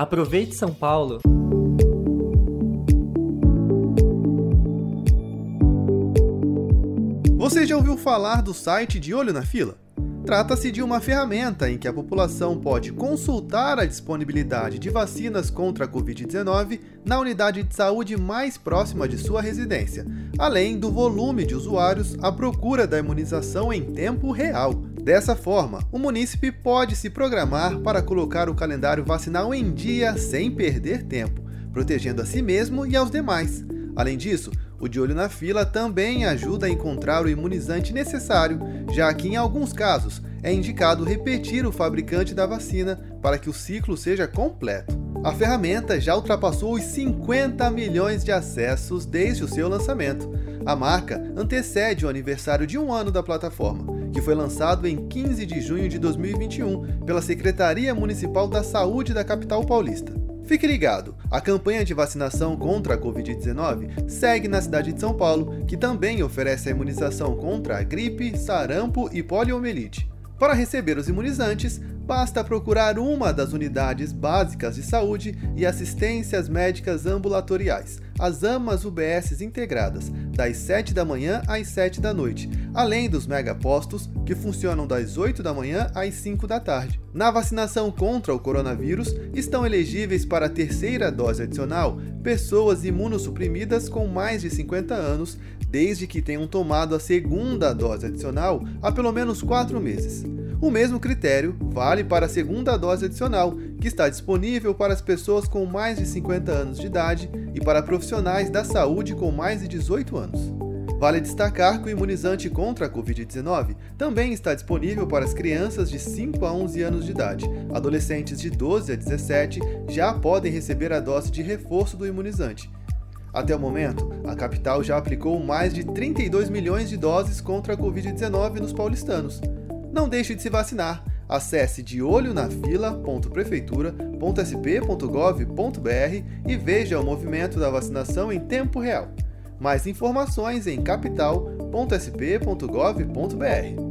Aproveite São Paulo! Você já ouviu falar do site de Olho na Fila? Trata-se de uma ferramenta em que a população pode consultar a disponibilidade de vacinas contra a Covid-19 na unidade de saúde mais próxima de sua residência, além do volume de usuários à procura da imunização em tempo real. Dessa forma, o munícipe pode se programar para colocar o calendário vacinal em dia sem perder tempo, protegendo a si mesmo e aos demais. Além disso, o de olho na fila também ajuda a encontrar o imunizante necessário, já que em alguns casos é indicado repetir o fabricante da vacina para que o ciclo seja completo. A ferramenta já ultrapassou os 50 milhões de acessos desde o seu lançamento. A marca antecede o aniversário de um ano da plataforma, que foi lançado em 15 de junho de 2021 pela Secretaria Municipal da Saúde da capital paulista. Fique ligado, a campanha de vacinação contra a Covid-19 segue na cidade de São Paulo, que também oferece a imunização contra a gripe, sarampo e poliomielite. Para receber os imunizantes, basta procurar uma das unidades básicas de saúde e assistências médicas ambulatoriais, as AMAs UBS integradas, das 7 da manhã às 7 da noite, além dos megapostos, que funcionam das 8 da manhã às 5 da tarde. Na vacinação contra o coronavírus, estão elegíveis para a terceira dose adicional pessoas imunossuprimidas com mais de 50 anos, desde que tenham tomado a segunda dose adicional há pelo menos 4 meses. O mesmo critério vale para a segunda dose adicional, que está disponível para as pessoas com mais de 50 anos de idade e para profissionais da saúde com mais de 18 anos. Vale destacar que o imunizante contra a Covid-19 também está disponível para as crianças de 5 a 11 anos de idade. Adolescentes de 12 a 17 já podem receber a dose de reforço do imunizante. Até o momento, a capital já aplicou mais de 32 milhões de doses contra a Covid-19 nos paulistanos. Não deixe de se vacinar. Acesse deolhonafila.prefeitura.sp.gov.br e veja o movimento da vacinação em tempo real. Mais informações em capital.sp.gov.br.